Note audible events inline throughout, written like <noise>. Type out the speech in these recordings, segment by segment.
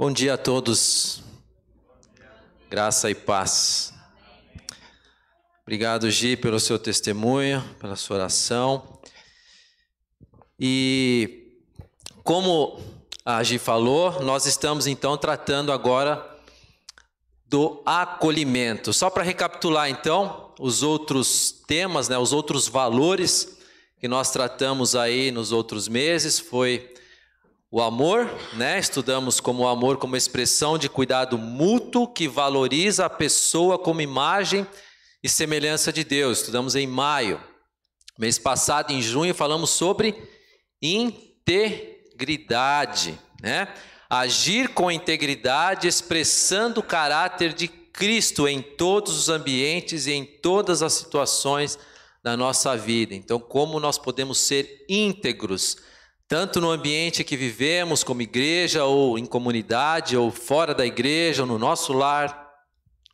Bom dia a todos. Graça e paz. Obrigado, Gi, pelo seu testemunho, pela sua oração. E como a Gi falou, nós estamos então tratando agora do acolhimento. Só para recapitular então os outros temas, né, os outros valores que nós tratamos aí nos outros meses foi o amor, né? Estudamos como o amor como expressão de cuidado mútuo que valoriza a pessoa como imagem e semelhança de Deus. Estudamos em maio. Mês passado, em junho, falamos sobre integridade, né? Agir com integridade, expressando o caráter de Cristo em todos os ambientes e em todas as situações da nossa vida. Então, como nós podemos ser íntegros? Tanto no ambiente que vivemos, como igreja, ou em comunidade, ou fora da igreja, ou no nosso lar.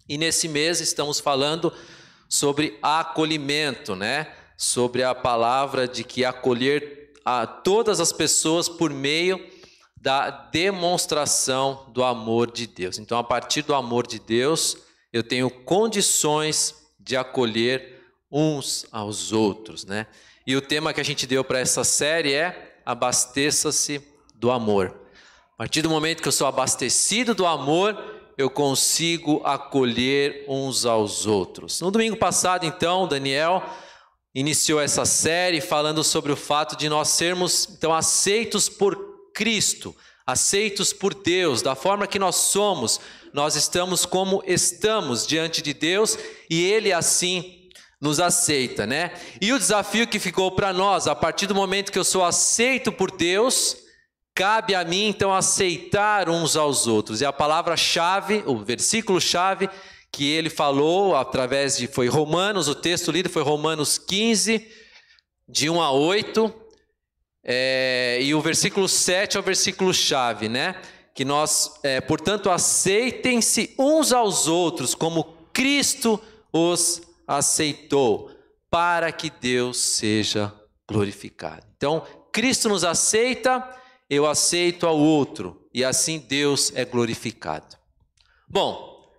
E nesse mês estamos falando sobre acolhimento, né? Sobre a palavra de que acolher a todas as pessoas por meio da demonstração do amor de Deus. Então, a partir do amor de Deus, eu tenho condições de acolher uns aos outros, né? E o tema que a gente deu para essa série é abasteça-se do amor. A partir do momento que eu sou abastecido do amor, eu consigo acolher uns aos outros. No domingo passado, então, Daniel iniciou essa série falando sobre o fato de nós sermos então aceitos por Cristo, aceitos por Deus, da forma que nós somos. Nós estamos como estamos diante de Deus e ele assim nos aceita, né? E o desafio que ficou para nós, a partir do momento que eu sou aceito por Deus, cabe a mim então aceitar uns aos outros. E a palavra-chave, o versículo-chave que ele falou através de foi Romanos, o texto lido foi Romanos 15, de 1 a 8, é, e o versículo 7 é o versículo-chave, né? Que nós, é, portanto, aceitem-se uns aos outros como Cristo os aceitou para que Deus seja glorificado. Então, Cristo nos aceita, eu aceito ao outro, e assim Deus é glorificado. Bom,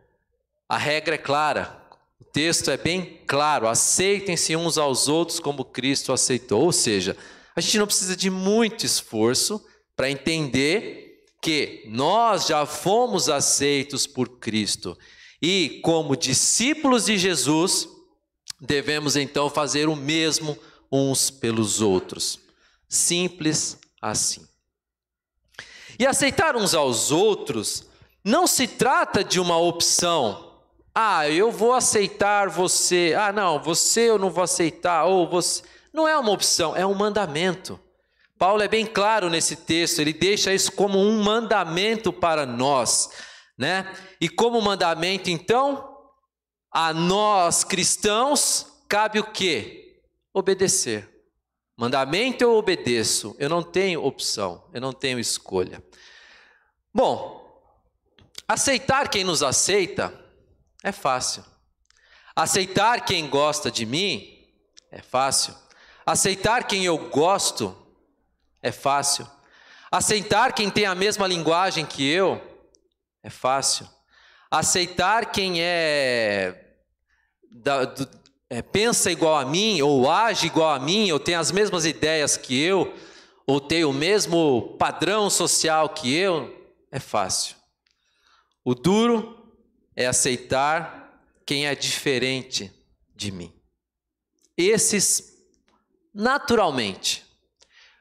a regra é clara, o texto é bem claro: aceitem-se uns aos outros como Cristo aceitou. Ou seja, a gente não precisa de muito esforço para entender que nós já fomos aceitos por Cristo. E, como discípulos de Jesus, devemos então fazer o mesmo uns pelos outros. Simples assim. E aceitar uns aos outros não se trata de uma opção. Ah, eu vou aceitar você. Ah, não, você eu não vou aceitar. Ou você. Não é uma opção, é um mandamento. Paulo é bem claro nesse texto, ele deixa isso como um mandamento para nós, né? E como mandamento, então, a nós cristãos cabe o quê? Obedecer. Mandamento eu obedeço, eu não tenho opção, eu não tenho escolha. Bom, aceitar quem nos aceita é fácil. Aceitar quem gosta de mim é fácil. Aceitar quem eu gosto é fácil. Aceitar quem tem a mesma linguagem que eu é fácil. Aceitar quem é da, do, é, pensa igual a mim, ou age igual a mim, ou tem as mesmas ideias que eu, ou tem o mesmo padrão social que eu, é fácil. O duro é aceitar quem é diferente de mim. Esses, naturalmente,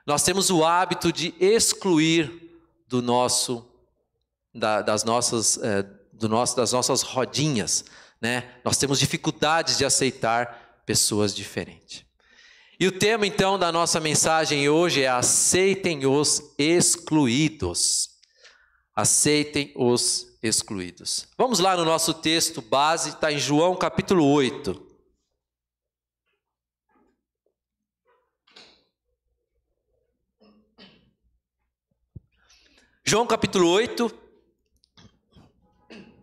nós temos o hábito de excluir do nosso, da, das nossas, é, do nosso, das nossas rodinhas, né? Nós temos dificuldades de aceitar pessoas diferentes. E o tema então da nossa mensagem hoje é aceitem os excluídos. Aceitem os excluídos. Vamos lá no nosso texto base, está em João capítulo 8. João capítulo 8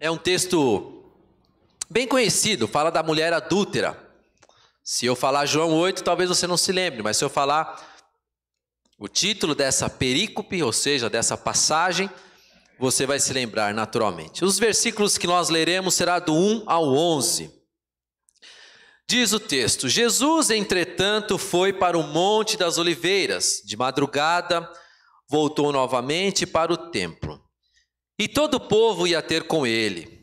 é um texto bem conhecido, fala da mulher adúltera. Se eu falar João 8, talvez você não se lembre, mas se eu falar o título dessa perícope, ou seja, dessa passagem, você vai se lembrar naturalmente. Os versículos que nós leremos será do 1 ao 11. Diz o texto: Jesus, entretanto, foi para o Monte das Oliveiras. De madrugada, voltou novamente para o templo. E todo o povo ia ter com ele,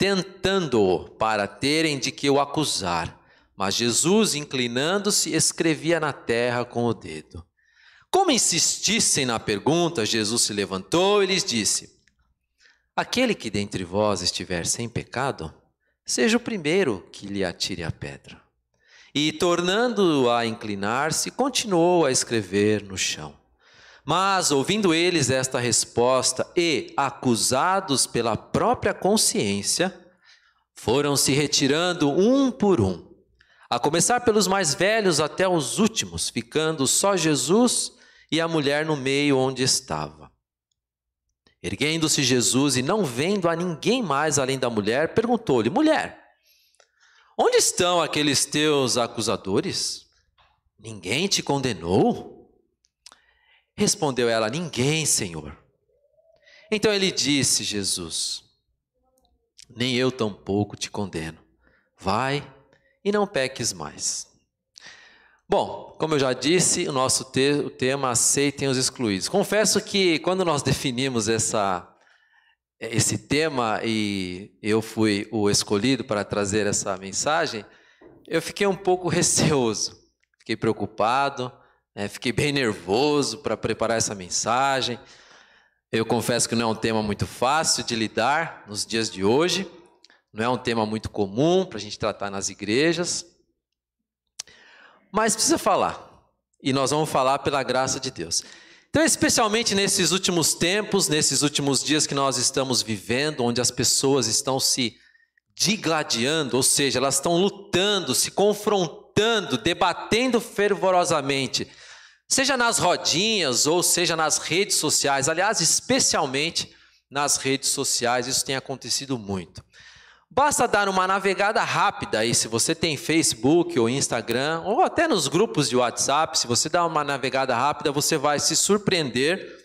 tentando-o para terem de que o acusar. Mas Jesus, inclinando-se, escrevia na terra com o dedo. Como insistissem na pergunta, Jesus se levantou e lhes disse: Aquele que dentre vós estiver sem pecado, seja o primeiro que lhe atire a pedra. E, tornando-o a inclinar-se, continuou a escrever no chão. Mas, ouvindo eles esta resposta e acusados pela própria consciência, foram se retirando um por um a começar pelos mais velhos até os últimos, ficando só Jesus e a mulher no meio onde estava. Erguendo-se Jesus e não vendo a ninguém mais além da mulher, perguntou-lhe: Mulher, onde estão aqueles teus acusadores? Ninguém te condenou? Respondeu ela: Ninguém, Senhor. Então ele disse: Jesus, nem eu tampouco te condeno. Vai e não peques mais. Bom, como eu já disse, o nosso te o tema aceitem os excluídos. Confesso que quando nós definimos essa, esse tema e eu fui o escolhido para trazer essa mensagem, eu fiquei um pouco <laughs> receoso, fiquei preocupado, né, fiquei bem nervoso para preparar essa mensagem. Eu confesso que não é um tema muito fácil de lidar nos dias de hoje. Não é um tema muito comum para a gente tratar nas igrejas, mas precisa falar. E nós vamos falar pela graça de Deus. Então, especialmente nesses últimos tempos, nesses últimos dias que nós estamos vivendo, onde as pessoas estão se digladiando, ou seja, elas estão lutando, se confrontando, debatendo fervorosamente, seja nas rodinhas ou seja nas redes sociais, aliás, especialmente nas redes sociais, isso tem acontecido muito. Basta dar uma navegada rápida aí, se você tem Facebook ou Instagram, ou até nos grupos de WhatsApp, se você dá uma navegada rápida, você vai se surpreender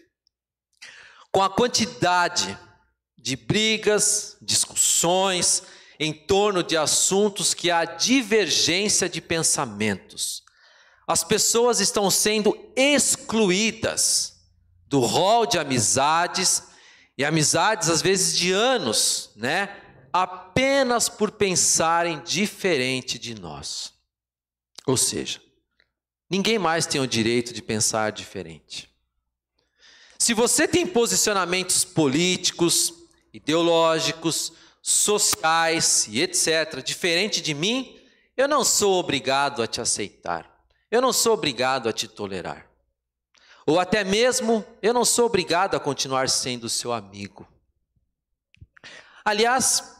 com a quantidade de brigas, discussões em torno de assuntos que há divergência de pensamentos. As pessoas estão sendo excluídas do rol de amizades, e amizades às vezes de anos, né? apenas por pensarem diferente de nós. Ou seja, ninguém mais tem o direito de pensar diferente. Se você tem posicionamentos políticos, ideológicos, sociais e etc., diferente de mim, eu não sou obrigado a te aceitar. Eu não sou obrigado a te tolerar. Ou até mesmo, eu não sou obrigado a continuar sendo seu amigo. Aliás,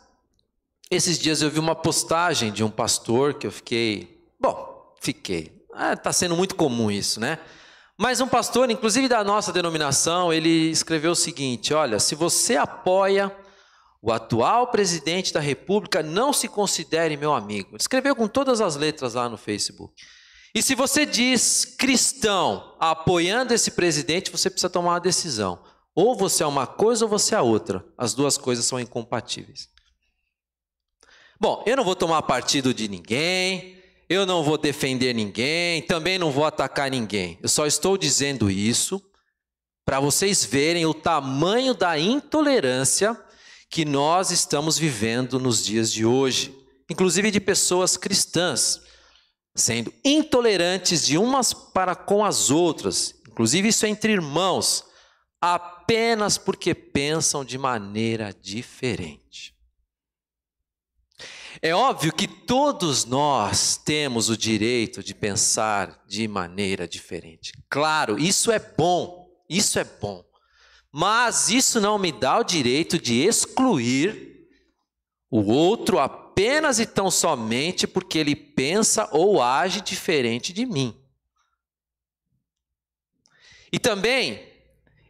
esses dias eu vi uma postagem de um pastor que eu fiquei. Bom, fiquei. Está tá sendo muito comum isso, né? Mas um pastor, inclusive da nossa denominação, ele escreveu o seguinte: olha, se você apoia o atual presidente da República, não se considere meu amigo. Ele escreveu com todas as letras lá no Facebook. E se você diz cristão apoiando esse presidente, você precisa tomar uma decisão. Ou você é uma coisa ou você é outra. As duas coisas são incompatíveis. Bom, eu não vou tomar partido de ninguém, eu não vou defender ninguém, também não vou atacar ninguém. Eu só estou dizendo isso para vocês verem o tamanho da intolerância que nós estamos vivendo nos dias de hoje, inclusive de pessoas cristãs, sendo intolerantes de umas para com as outras, inclusive isso é entre irmãos, apenas porque pensam de maneira diferente. É óbvio que todos nós temos o direito de pensar de maneira diferente. Claro, isso é bom, isso é bom. Mas isso não me dá o direito de excluir o outro e tão somente porque ele pensa ou age diferente de mim. E também,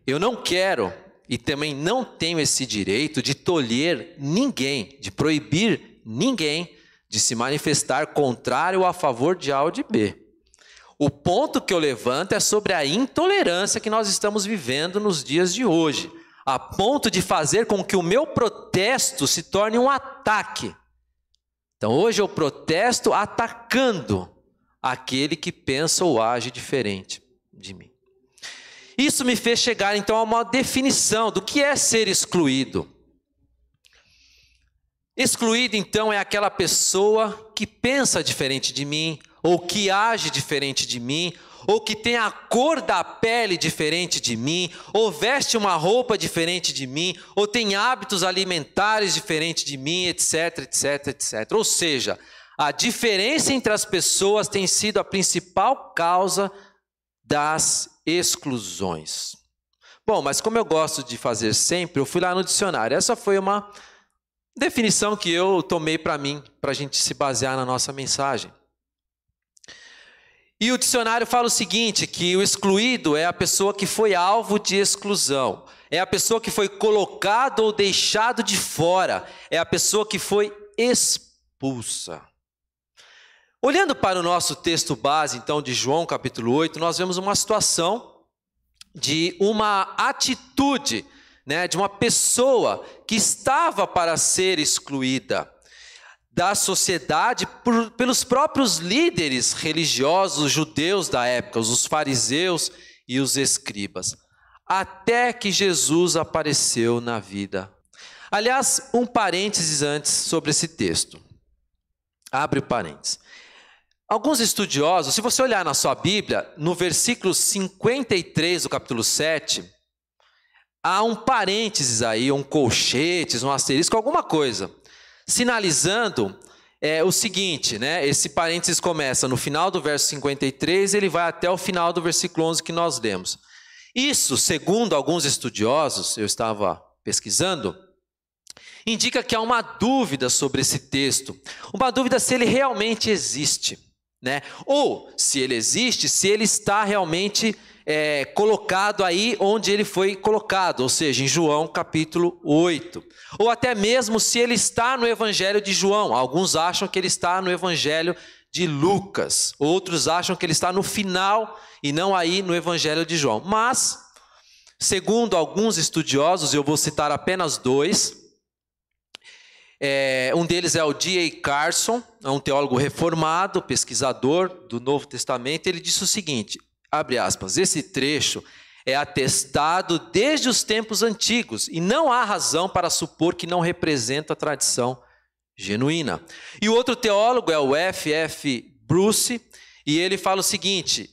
eu não quero e também não tenho esse direito de tolher ninguém, de proibir ninguém de se manifestar contrário ou a favor de A ou de B. O ponto que eu levanto é sobre a intolerância que nós estamos vivendo nos dias de hoje, a ponto de fazer com que o meu protesto se torne um ataque. Então hoje eu protesto atacando aquele que pensa ou age diferente de mim. Isso me fez chegar então a uma definição do que é ser excluído. Excluído então é aquela pessoa que pensa diferente de mim, ou que age diferente de mim, ou que tem a cor da pele diferente de mim, ou veste uma roupa diferente de mim, ou tem hábitos alimentares diferentes de mim, etc, etc, etc. Ou seja, a diferença entre as pessoas tem sido a principal causa das exclusões. Bom, mas como eu gosto de fazer sempre, eu fui lá no dicionário. Essa foi uma definição que eu tomei para mim, para a gente se basear na nossa mensagem. E o dicionário fala o seguinte: que o excluído é a pessoa que foi alvo de exclusão, é a pessoa que foi colocado ou deixado de fora, é a pessoa que foi expulsa. Olhando para o nosso texto base, então, de João capítulo 8, nós vemos uma situação de uma atitude, né, de uma pessoa que estava para ser excluída da sociedade por, pelos próprios líderes religiosos judeus da época, os fariseus e os escribas, até que Jesus apareceu na vida. Aliás, um parênteses antes sobre esse texto. Abre o parênteses. Alguns estudiosos, se você olhar na sua Bíblia, no versículo 53 do capítulo 7, há um parênteses aí, um colchetes, um asterisco, alguma coisa sinalizando é, o seguinte, né? Esse parênteses começa no final do verso 53 e ele vai até o final do versículo 11 que nós lemos. Isso, segundo alguns estudiosos, eu estava pesquisando, indica que há uma dúvida sobre esse texto, uma dúvida se ele realmente existe, né? Ou se ele existe, se ele está realmente é, colocado aí onde ele foi colocado, ou seja, em João capítulo 8. Ou até mesmo se ele está no Evangelho de João. Alguns acham que ele está no Evangelho de Lucas, outros acham que ele está no final e não aí no Evangelho de João. Mas, segundo alguns estudiosos, eu vou citar apenas dois. É, um deles é o D.A. Carson, é um teólogo reformado, pesquisador do Novo Testamento. Ele disse o seguinte: abre aspas, esse trecho é atestado desde os tempos antigos e não há razão para supor que não representa a tradição genuína. E o outro teólogo é o F.F. Bruce, e ele fala o seguinte: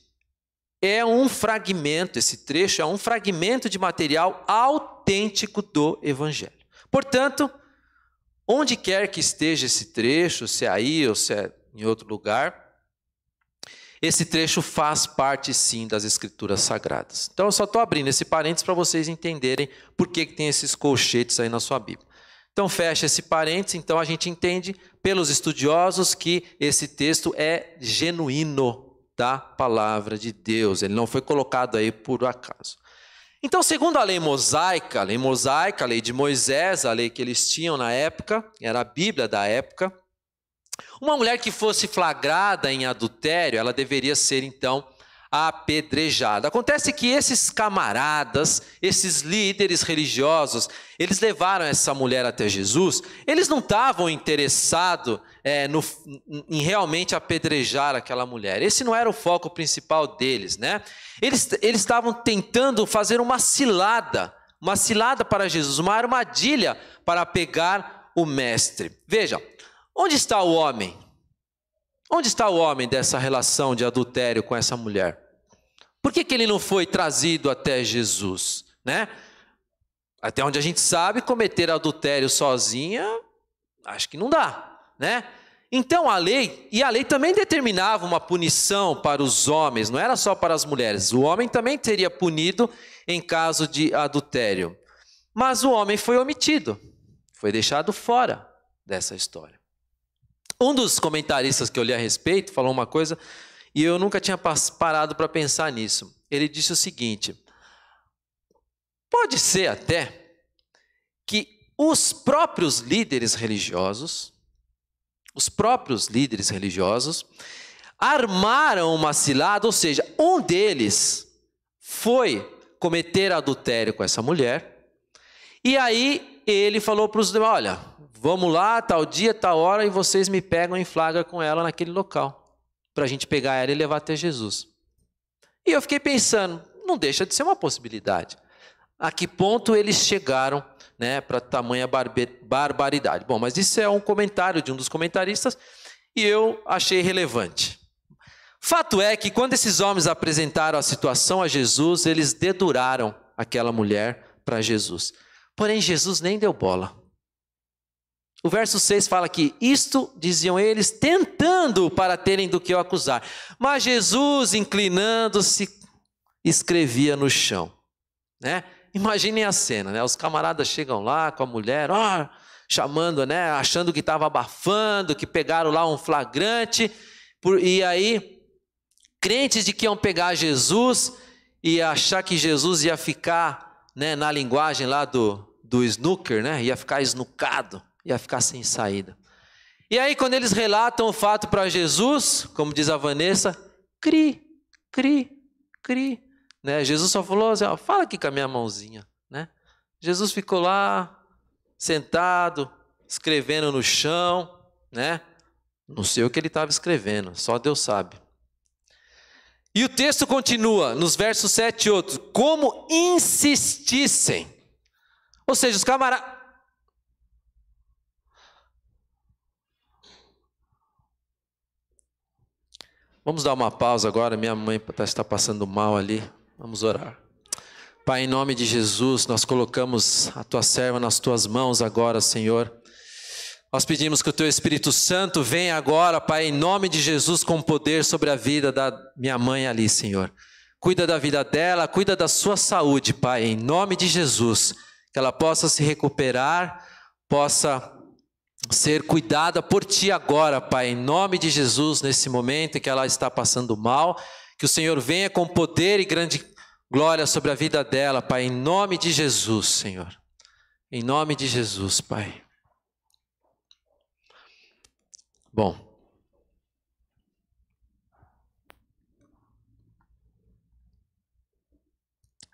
é um fragmento, esse trecho é um fragmento de material autêntico do Evangelho. Portanto, onde quer que esteja esse trecho, se é aí ou se é em outro lugar, esse trecho faz parte sim das escrituras sagradas. Então eu só estou abrindo esse parênteses para vocês entenderem por que, que tem esses colchetes aí na sua Bíblia. Então fecha esse parênteses, então a gente entende pelos estudiosos que esse texto é genuíno da palavra de Deus, ele não foi colocado aí por acaso. Então, segundo a lei mosaica, a lei mosaica, a lei de Moisés, a lei que eles tinham na época, era a Bíblia da época, uma mulher que fosse flagrada em adultério, ela deveria ser então apedrejada. Acontece que esses camaradas, esses líderes religiosos, eles levaram essa mulher até Jesus, eles não estavam interessados é, em realmente apedrejar aquela mulher. Esse não era o foco principal deles, né? Eles estavam tentando fazer uma cilada, uma cilada para Jesus, uma armadilha para pegar o mestre. Veja, Onde está o homem? Onde está o homem dessa relação de adultério com essa mulher? Por que, que ele não foi trazido até Jesus? Né? Até onde a gente sabe, cometer adultério sozinha, acho que não dá. Né? Então a lei, e a lei também determinava uma punição para os homens, não era só para as mulheres. O homem também teria punido em caso de adultério. Mas o homem foi omitido, foi deixado fora. dessa história. Um dos comentaristas que eu li a respeito falou uma coisa e eu nunca tinha parado para pensar nisso. Ele disse o seguinte: pode ser até que os próprios líderes religiosos, os próprios líderes religiosos, armaram uma cilada, ou seja, um deles foi cometer adultério com essa mulher, e aí ele falou para os demais: olha, vamos lá, tal dia, tal hora, e vocês me pegam em flagra com ela naquele local, para a gente pegar ela e levar até Jesus. E eu fiquei pensando, não deixa de ser uma possibilidade. A que ponto eles chegaram né, para tamanha barbaridade? Bom, mas isso é um comentário de um dos comentaristas e eu achei relevante. Fato é que quando esses homens apresentaram a situação a Jesus, eles deduraram aquela mulher para Jesus. Porém, Jesus nem deu bola. O verso 6 fala que isto diziam eles, tentando para terem do que o acusar. Mas Jesus, inclinando-se, escrevia no chão. Né? Imaginem a cena, né? Os camaradas chegam lá com a mulher, ó, chamando, né? Achando que estava abafando, que pegaram lá um flagrante. Por, e aí crentes de que iam pegar Jesus e achar que Jesus ia ficar, né, na linguagem lá do, do snooker, né, ia ficar esnucado, ia ficar sem saída. E aí, quando eles relatam o fato para Jesus, como diz a Vanessa, cri, cri, cri. Né? Jesus só falou assim: ó, fala aqui com a minha mãozinha. Né? Jesus ficou lá, sentado, escrevendo no chão. Né? Não sei o que ele estava escrevendo, só Deus sabe. E o texto continua, nos versos 7 e 8, como insistissem. Ou seja, os camaradas. Vamos dar uma pausa agora, minha mãe tá, está passando mal ali. Vamos orar. Pai, em nome de Jesus, nós colocamos a tua serva nas tuas mãos agora, Senhor. Nós pedimos que o Teu Espírito Santo venha agora, Pai, em nome de Jesus, com poder sobre a vida da minha mãe ali, Senhor. Cuida da vida dela, cuida da sua saúde, Pai, em nome de Jesus. Que ela possa se recuperar, possa ser cuidada por Ti agora, Pai, em nome de Jesus, nesse momento em que ela está passando mal. Que o Senhor venha com poder e grande glória sobre a vida dela, Pai, em nome de Jesus, Senhor. Em nome de Jesus, Pai. Bom,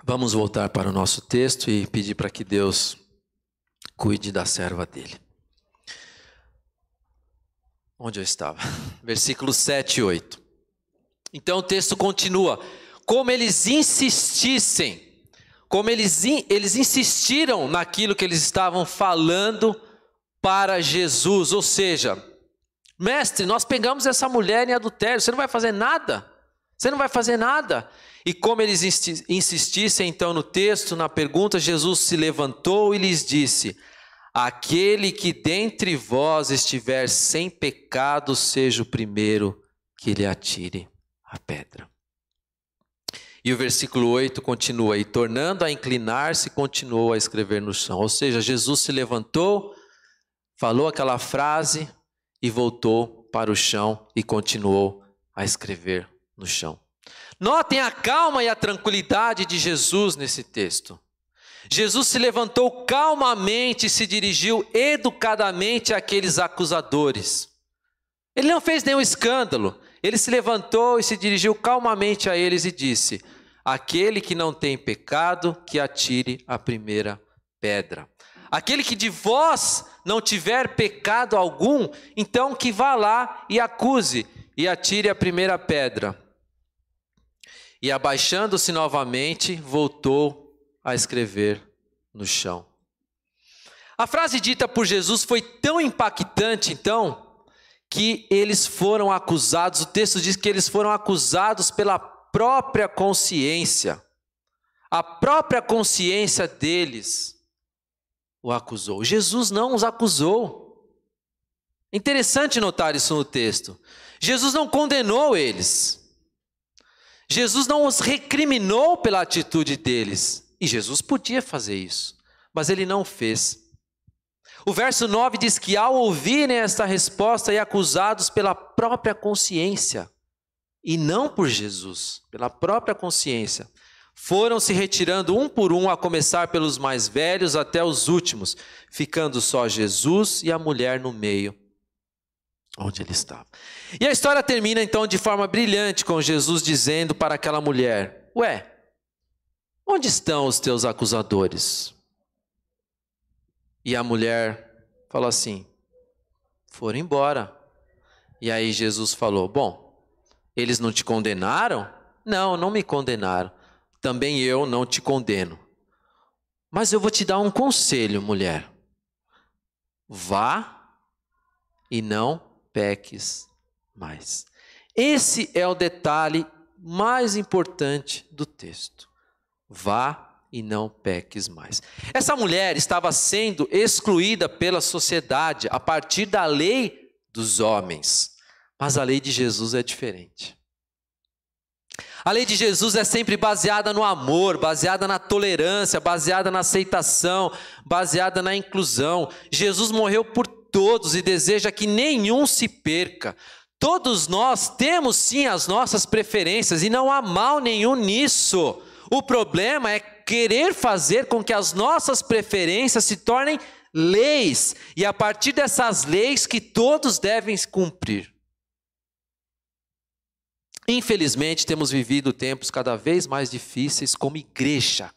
vamos voltar para o nosso texto e pedir para que Deus cuide da serva dele. Onde eu estava? <laughs> Versículos 7 e 8. Então o texto continua. Como eles insistissem, como eles, eles insistiram naquilo que eles estavam falando para Jesus, ou seja, Mestre, nós pegamos essa mulher em adultério, você não vai fazer nada? Você não vai fazer nada? E como eles insistissem então no texto, na pergunta, Jesus se levantou e lhes disse: Aquele que dentre vós estiver sem pecado, seja o primeiro que lhe atire a pedra. E o versículo 8 continua: E tornando a inclinar-se, continuou a escrever no chão. Ou seja, Jesus se levantou, falou aquela frase, e voltou para o chão e continuou a escrever no chão. Notem a calma e a tranquilidade de Jesus nesse texto. Jesus se levantou calmamente e se dirigiu educadamente àqueles acusadores. Ele não fez nenhum escândalo. Ele se levantou e se dirigiu calmamente a eles e disse: Aquele que não tem pecado, que atire a primeira pedra. Aquele que de vós não tiver pecado algum, então que vá lá e acuse e atire a primeira pedra. E abaixando-se novamente, voltou a escrever no chão. A frase dita por Jesus foi tão impactante, então, que eles foram acusados, o texto diz que eles foram acusados pela própria consciência. A própria consciência deles o acusou. Jesus não os acusou. Interessante notar isso no texto. Jesus não condenou eles. Jesus não os recriminou pela atitude deles. E Jesus podia fazer isso, mas ele não fez. O verso 9 diz que ao ouvirem esta resposta e acusados pela própria consciência, e não por Jesus, pela própria consciência, foram se retirando um por um, a começar pelos mais velhos até os últimos, ficando só Jesus e a mulher no meio, onde ele estava. E a história termina então de forma brilhante, com Jesus dizendo para aquela mulher: Ué, onde estão os teus acusadores? E a mulher falou assim: Foram embora. E aí Jesus falou: Bom, eles não te condenaram? Não, não me condenaram também eu não te condeno. Mas eu vou te dar um conselho, mulher. Vá e não peques mais. Esse é o detalhe mais importante do texto. Vá e não peques mais. Essa mulher estava sendo excluída pela sociedade a partir da lei dos homens, mas a lei de Jesus é diferente. A lei de Jesus é sempre baseada no amor, baseada na tolerância, baseada na aceitação, baseada na inclusão. Jesus morreu por todos e deseja que nenhum se perca. Todos nós temos sim as nossas preferências e não há mal nenhum nisso. O problema é querer fazer com que as nossas preferências se tornem leis e a partir dessas leis que todos devem cumprir. Infelizmente, temos vivido tempos cada vez mais difíceis como igreja,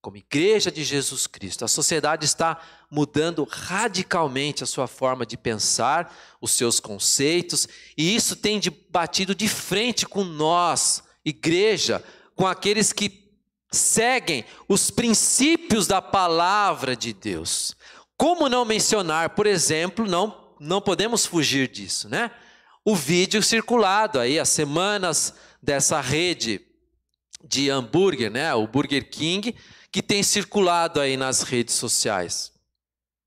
como igreja de Jesus Cristo. A sociedade está mudando radicalmente a sua forma de pensar, os seus conceitos, e isso tem batido de frente com nós, igreja, com aqueles que seguem os princípios da palavra de Deus. Como não mencionar, por exemplo, não, não podemos fugir disso, né? o vídeo circulado aí há semanas dessa rede de hambúrguer, né, o Burger King, que tem circulado aí nas redes sociais,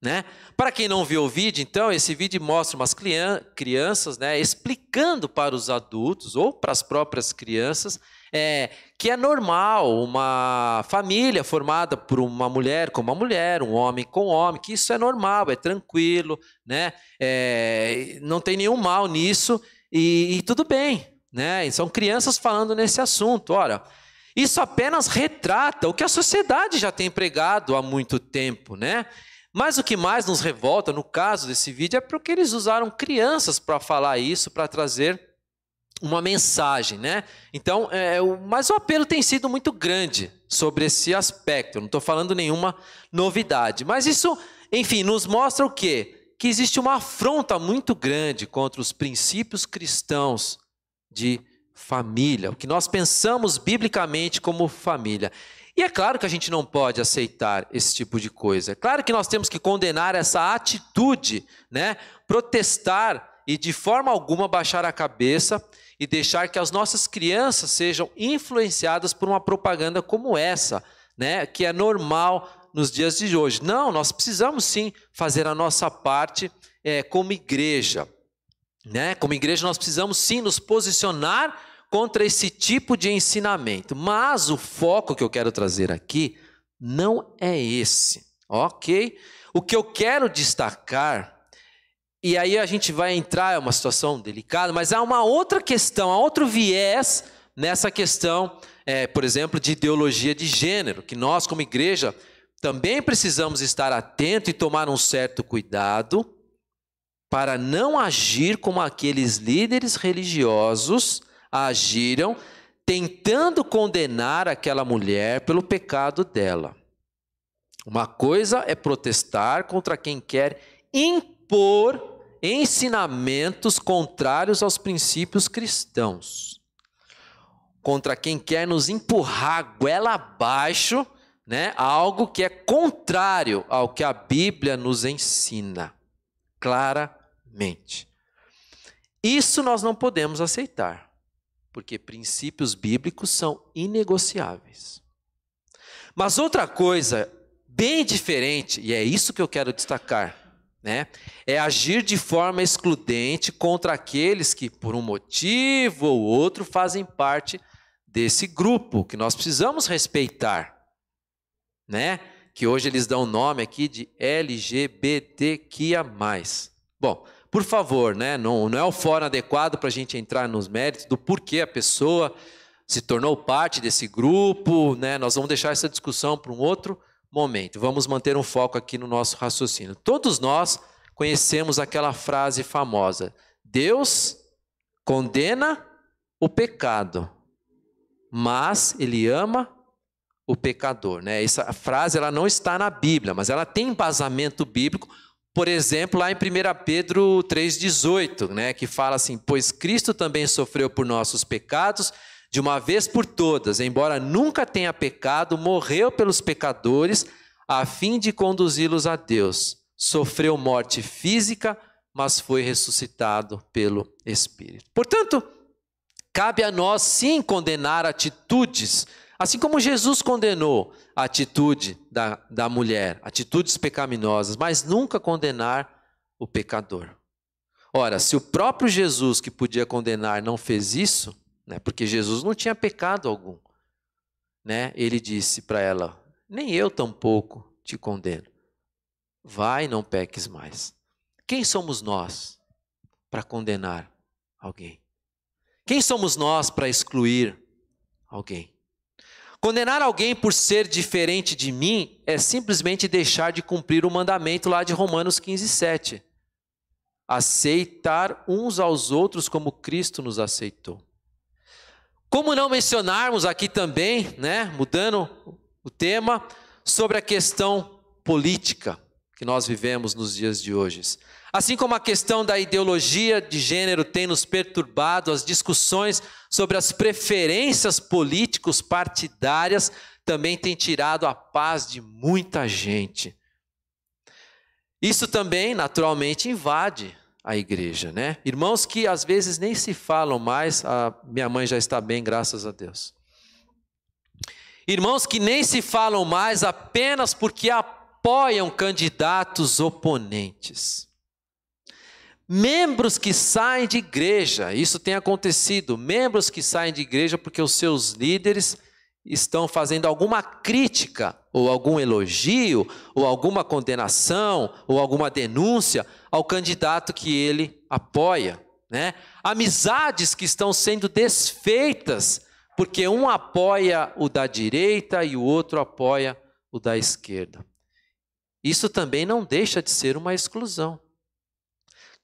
né? Para quem não viu o vídeo, então, esse vídeo mostra umas crianças, né, explicando para os adultos ou para as próprias crianças é, que é normal uma família formada por uma mulher com uma mulher, um homem com homem, que isso é normal, é tranquilo, né? É, não tem nenhum mal nisso e, e tudo bem, né? E são crianças falando nesse assunto. Ora, isso apenas retrata o que a sociedade já tem pregado há muito tempo, né? Mas o que mais nos revolta no caso desse vídeo é porque eles usaram crianças para falar isso, para trazer uma mensagem, né? Então, é, o, mas o apelo tem sido muito grande sobre esse aspecto. Não estou falando nenhuma novidade, mas isso, enfim, nos mostra o quê? Que existe uma afronta muito grande contra os princípios cristãos de família, o que nós pensamos biblicamente como família. E é claro que a gente não pode aceitar esse tipo de coisa. É claro que nós temos que condenar essa atitude, né? Protestar e de forma alguma baixar a cabeça e deixar que as nossas crianças sejam influenciadas por uma propaganda como essa, né, que é normal nos dias de hoje. Não, nós precisamos sim fazer a nossa parte é, como igreja. Né? Como igreja, nós precisamos sim nos posicionar contra esse tipo de ensinamento. Mas o foco que eu quero trazer aqui não é esse, ok? O que eu quero destacar e aí a gente vai entrar, é uma situação delicada, mas há uma outra questão, há outro viés nessa questão, é, por exemplo, de ideologia de gênero, que nós, como igreja, também precisamos estar atentos e tomar um certo cuidado para não agir como aqueles líderes religiosos agiram, tentando condenar aquela mulher pelo pecado dela. Uma coisa é protestar contra quem quer impor ensinamentos contrários aos princípios cristãos. Contra quem quer nos empurrar goela abaixo, né, algo que é contrário ao que a Bíblia nos ensina, claramente. Isso nós não podemos aceitar, porque princípios bíblicos são inegociáveis. Mas outra coisa bem diferente, e é isso que eu quero destacar, né? É agir de forma excludente contra aqueles que, por um motivo ou outro, fazem parte desse grupo que nós precisamos respeitar, né? Que hoje eles dão o nome aqui de LGBTQIA+. Bom, por favor, né? Não, não é o fórum adequado para a gente entrar nos méritos do porquê a pessoa se tornou parte desse grupo, né? Nós vamos deixar essa discussão para um outro momento. Vamos manter um foco aqui no nosso raciocínio. Todos nós conhecemos aquela frase famosa: Deus condena o pecado, mas ele ama o pecador, né? Essa frase ela não está na Bíblia, mas ela tem embasamento bíblico. Por exemplo, lá em 1 Pedro 3,18, né, que fala assim: Pois Cristo também sofreu por nossos pecados, de uma vez por todas, embora nunca tenha pecado, morreu pelos pecadores, a fim de conduzi-los a Deus. Sofreu morte física, mas foi ressuscitado pelo Espírito. Portanto, cabe a nós sim condenar atitudes, assim como Jesus condenou a atitude da, da mulher, atitudes pecaminosas, mas nunca condenar o pecador. Ora, se o próprio Jesus que podia condenar não fez isso, né? porque Jesus não tinha pecado algum. Né? Ele disse para ela: Nem eu tampouco te condeno. Vai, não peques mais. Quem somos nós para condenar alguém? Quem somos nós para excluir alguém? Condenar alguém por ser diferente de mim é simplesmente deixar de cumprir o mandamento lá de Romanos 15, 7. Aceitar uns aos outros como Cristo nos aceitou. Como não mencionarmos aqui também, né, mudando o tema, sobre a questão política que nós vivemos nos dias de hoje. Assim como a questão da ideologia de gênero tem nos perturbado, as discussões sobre as preferências políticos partidárias também têm tirado a paz de muita gente. Isso também, naturalmente, invade a igreja, né? Irmãos que às vezes nem se falam mais, a minha mãe já está bem, graças a Deus. Irmãos que nem se falam mais apenas porque apoiam candidatos oponentes. Membros que saem de igreja, isso tem acontecido, membros que saem de igreja porque os seus líderes estão fazendo alguma crítica, ou algum elogio, ou alguma condenação, ou alguma denúncia ao candidato que ele apoia. Né? Amizades que estão sendo desfeitas, porque um apoia o da direita e o outro apoia o da esquerda. Isso também não deixa de ser uma exclusão.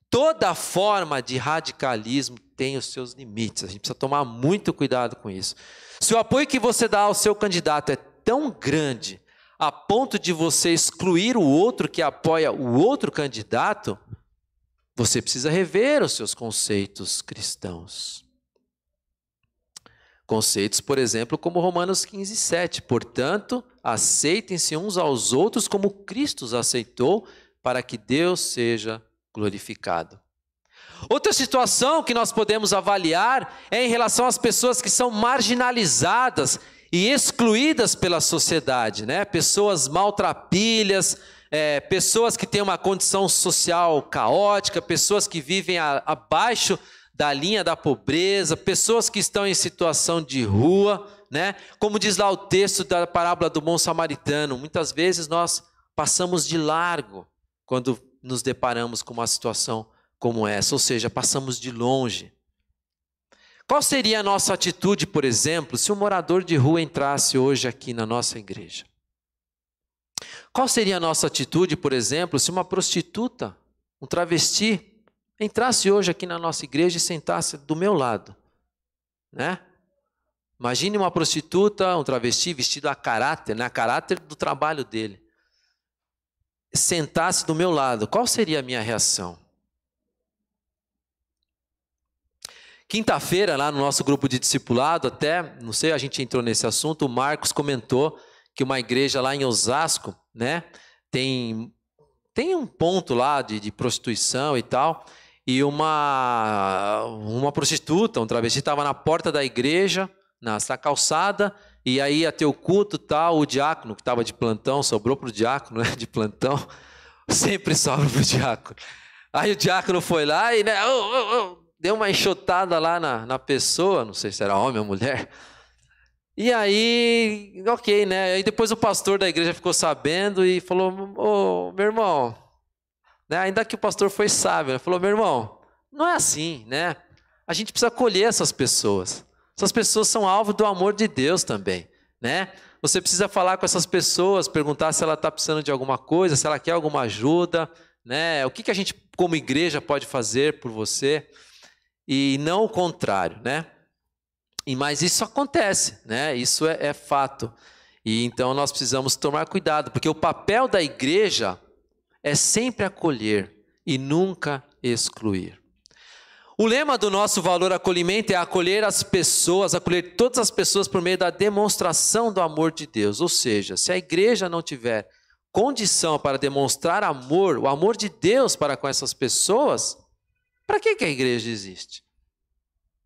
Toda forma de radicalismo tem os seus limites, a gente precisa tomar muito cuidado com isso. Se o apoio que você dá ao seu candidato é tão grande a ponto de você excluir o outro que apoia o outro candidato, você precisa rever os seus conceitos cristãos. Conceitos, por exemplo, como Romanos 15, 7. Portanto, aceitem-se uns aos outros como Cristo os aceitou, para que Deus seja glorificado. Outra situação que nós podemos avaliar é em relação às pessoas que são marginalizadas e excluídas pela sociedade, né? Pessoas maltrapilhas, é, pessoas que têm uma condição social caótica, pessoas que vivem a, abaixo da linha da pobreza, pessoas que estão em situação de rua, né? Como diz lá o texto da parábola do bom samaritano, muitas vezes nós passamos de largo quando nos deparamos com uma situação como essa, ou seja, passamos de longe. Qual seria a nossa atitude, por exemplo, se um morador de rua entrasse hoje aqui na nossa igreja? Qual seria a nossa atitude, por exemplo, se uma prostituta, um travesti, entrasse hoje aqui na nossa igreja e sentasse do meu lado? Né? Imagine uma prostituta, um travesti vestido a caráter, né? a caráter do trabalho dele. Sentasse do meu lado, qual seria a minha reação? Quinta-feira, lá no nosso grupo de discipulado, até, não sei, a gente entrou nesse assunto, o Marcos comentou que uma igreja lá em Osasco, né, tem, tem um ponto lá de, de prostituição e tal, e uma, uma prostituta, um travesti, estava na porta da igreja, nessa calçada, e aí ia ter o culto tal, o diácono que estava de plantão, sobrou para o diácono, <laughs> né, de plantão, <laughs> sempre sobra para o diácono. Aí o diácono foi lá e, né, oh, oh, oh, deu uma enxotada lá na, na pessoa, não sei se era homem ou mulher, E aí, ok, né? Aí depois o pastor da igreja ficou sabendo e falou: Ô, meu irmão, né? ainda que o pastor foi sábio, né? falou: meu irmão, não é assim, né? A gente precisa acolher essas pessoas. Essas pessoas são alvo do amor de Deus também, né? Você precisa falar com essas pessoas, perguntar se ela está precisando de alguma coisa, se ela quer alguma ajuda, né? O que, que a gente, como igreja, pode fazer por você? E não o contrário, né? E, mas isso acontece, né? Isso é, é fato. E então nós precisamos tomar cuidado, porque o papel da igreja é sempre acolher e nunca excluir. O lema do nosso valor acolhimento é acolher as pessoas, acolher todas as pessoas por meio da demonstração do amor de Deus. Ou seja, se a igreja não tiver condição para demonstrar amor, o amor de Deus para com essas pessoas, para que, que a igreja existe?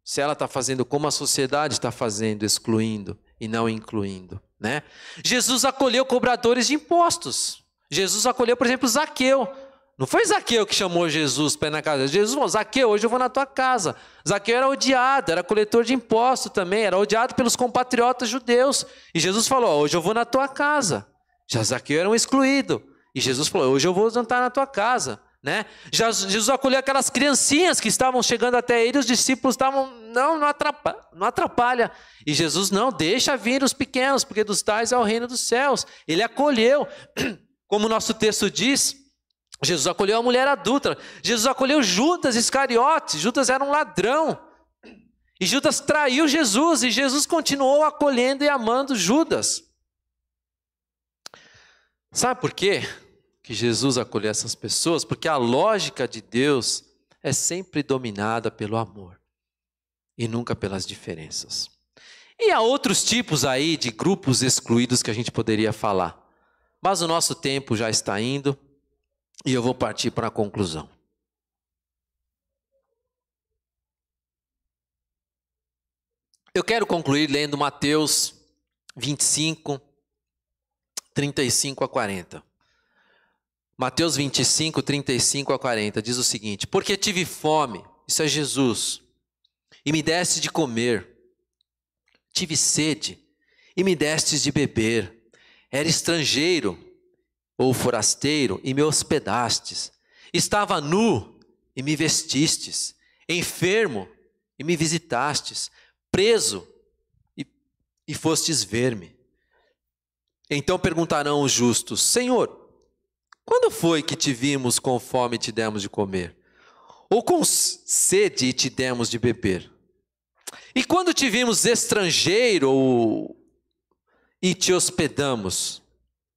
Se ela está fazendo como a sociedade está fazendo, excluindo e não incluindo. Né? Jesus acolheu cobradores de impostos. Jesus acolheu, por exemplo, Zaqueu. Não foi Zaqueu que chamou Jesus para ir na casa. Jesus Zaqueu, hoje eu vou na tua casa. Zaqueu era odiado, era coletor de impostos também, era odiado pelos compatriotas judeus. E Jesus falou: Hoje eu vou na tua casa. Já Zaqueu era um excluído. E Jesus falou: Hoje eu vou jantar na tua casa. Né? Jesus acolheu aquelas criancinhas que estavam chegando até ele, os discípulos estavam, não, não atrapalha, não atrapalha. E Jesus, não, deixa vir os pequenos, porque dos tais é o reino dos céus. Ele acolheu. <clears throat> Como o nosso texto diz, Jesus acolheu a mulher adulta. Jesus acolheu Judas Iscariotes. Judas era um ladrão. E Judas traiu Jesus. E Jesus continuou acolhendo e amando Judas. Sabe por quê que Jesus acolheu essas pessoas? Porque a lógica de Deus é sempre dominada pelo amor e nunca pelas diferenças. E há outros tipos aí de grupos excluídos que a gente poderia falar. Mas o nosso tempo já está indo e eu vou partir para a conclusão. Eu quero concluir lendo Mateus 25, 35 a 40. Mateus 25, 35 a 40 diz o seguinte: Porque tive fome, isso é Jesus, e me deste de comer, tive sede, e me destes de beber era estrangeiro ou forasteiro e me hospedastes. Estava nu e me vestistes. Enfermo e me visitastes. Preso e, e fostes ver-me. Então perguntarão os justos: Senhor, quando foi que te vimos com fome e te demos de comer? Ou com sede e te demos de beber? E quando te vimos estrangeiro ou e te hospedamos.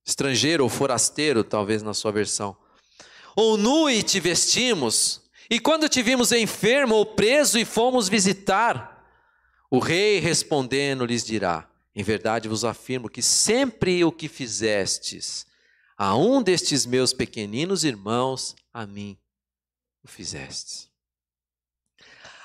Estrangeiro ou forasteiro, talvez na sua versão. Ou nu e te vestimos. E quando te vimos enfermo ou preso e fomos visitar. O rei respondendo lhes dirá: Em verdade vos afirmo que sempre o que fizestes a um destes meus pequeninos irmãos, a mim o fizestes.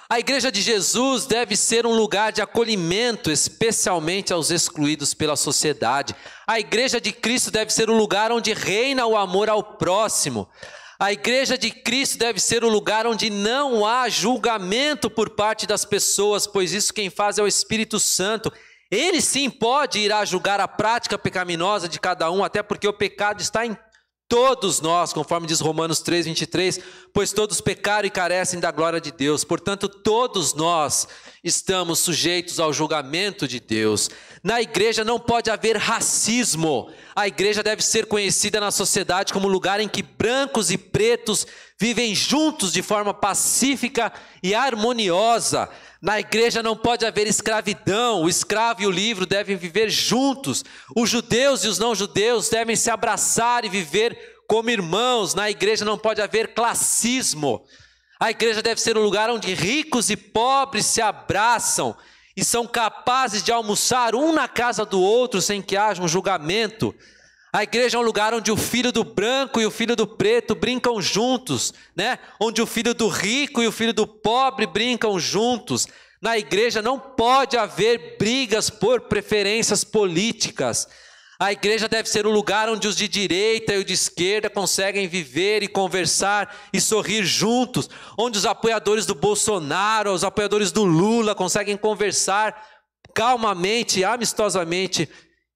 A igreja de Jesus deve ser um lugar de acolhimento, especialmente aos excluídos pela sociedade. A igreja de Cristo deve ser um lugar onde reina o amor ao próximo. A igreja de Cristo deve ser o um lugar onde não há julgamento por parte das pessoas, pois isso quem faz é o Espírito Santo. Ele sim pode ir a julgar a prática pecaminosa de cada um, até porque o pecado está em Todos nós, conforme diz Romanos 3, 23, pois todos pecaram e carecem da glória de Deus, portanto, todos nós estamos sujeitos ao julgamento de Deus. Na igreja não pode haver racismo, a igreja deve ser conhecida na sociedade como lugar em que brancos e pretos vivem juntos de forma pacífica e harmoniosa. Na igreja não pode haver escravidão, o escravo e o livre devem viver juntos. Os judeus e os não-judeus devem se abraçar e viver como irmãos. Na igreja não pode haver classismo. A igreja deve ser um lugar onde ricos e pobres se abraçam e são capazes de almoçar um na casa do outro sem que haja um julgamento. A igreja é um lugar onde o filho do branco e o filho do preto brincam juntos, né? Onde o filho do rico e o filho do pobre brincam juntos. Na igreja não pode haver brigas por preferências políticas. A igreja deve ser um lugar onde os de direita e os de esquerda conseguem viver e conversar e sorrir juntos, onde os apoiadores do Bolsonaro, os apoiadores do Lula conseguem conversar calmamente, amistosamente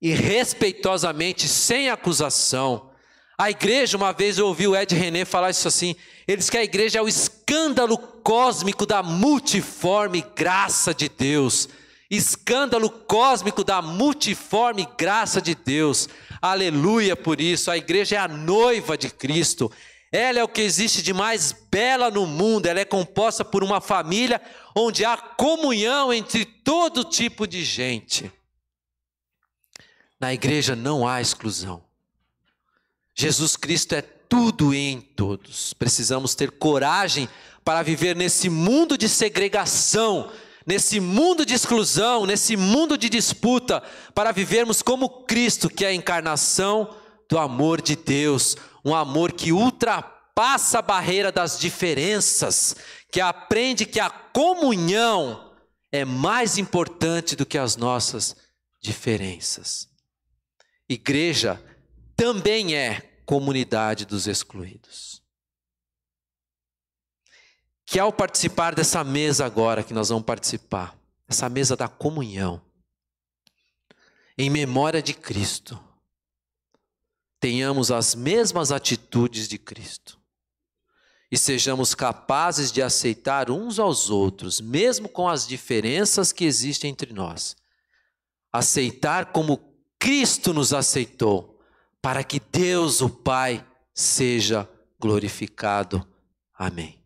e respeitosamente, sem acusação. A igreja, uma vez eu ouvi o Ed René falar isso assim: ele diz que a igreja é o escândalo cósmico da multiforme graça de Deus. Escândalo cósmico da multiforme graça de Deus. Aleluia por isso. A igreja é a noiva de Cristo. Ela é o que existe de mais bela no mundo. Ela é composta por uma família onde há comunhão entre todo tipo de gente. Na igreja não há exclusão. Jesus Cristo é tudo em todos. Precisamos ter coragem para viver nesse mundo de segregação, nesse mundo de exclusão, nesse mundo de disputa, para vivermos como Cristo, que é a encarnação do amor de Deus, um amor que ultrapassa a barreira das diferenças, que aprende que a comunhão é mais importante do que as nossas diferenças. Igreja também é comunidade dos excluídos. Que ao participar dessa mesa agora que nós vamos participar, essa mesa da comunhão, em memória de Cristo, tenhamos as mesmas atitudes de Cristo e sejamos capazes de aceitar uns aos outros, mesmo com as diferenças que existem entre nós. Aceitar como Cristo nos aceitou, para que Deus, o Pai, seja glorificado. Amém.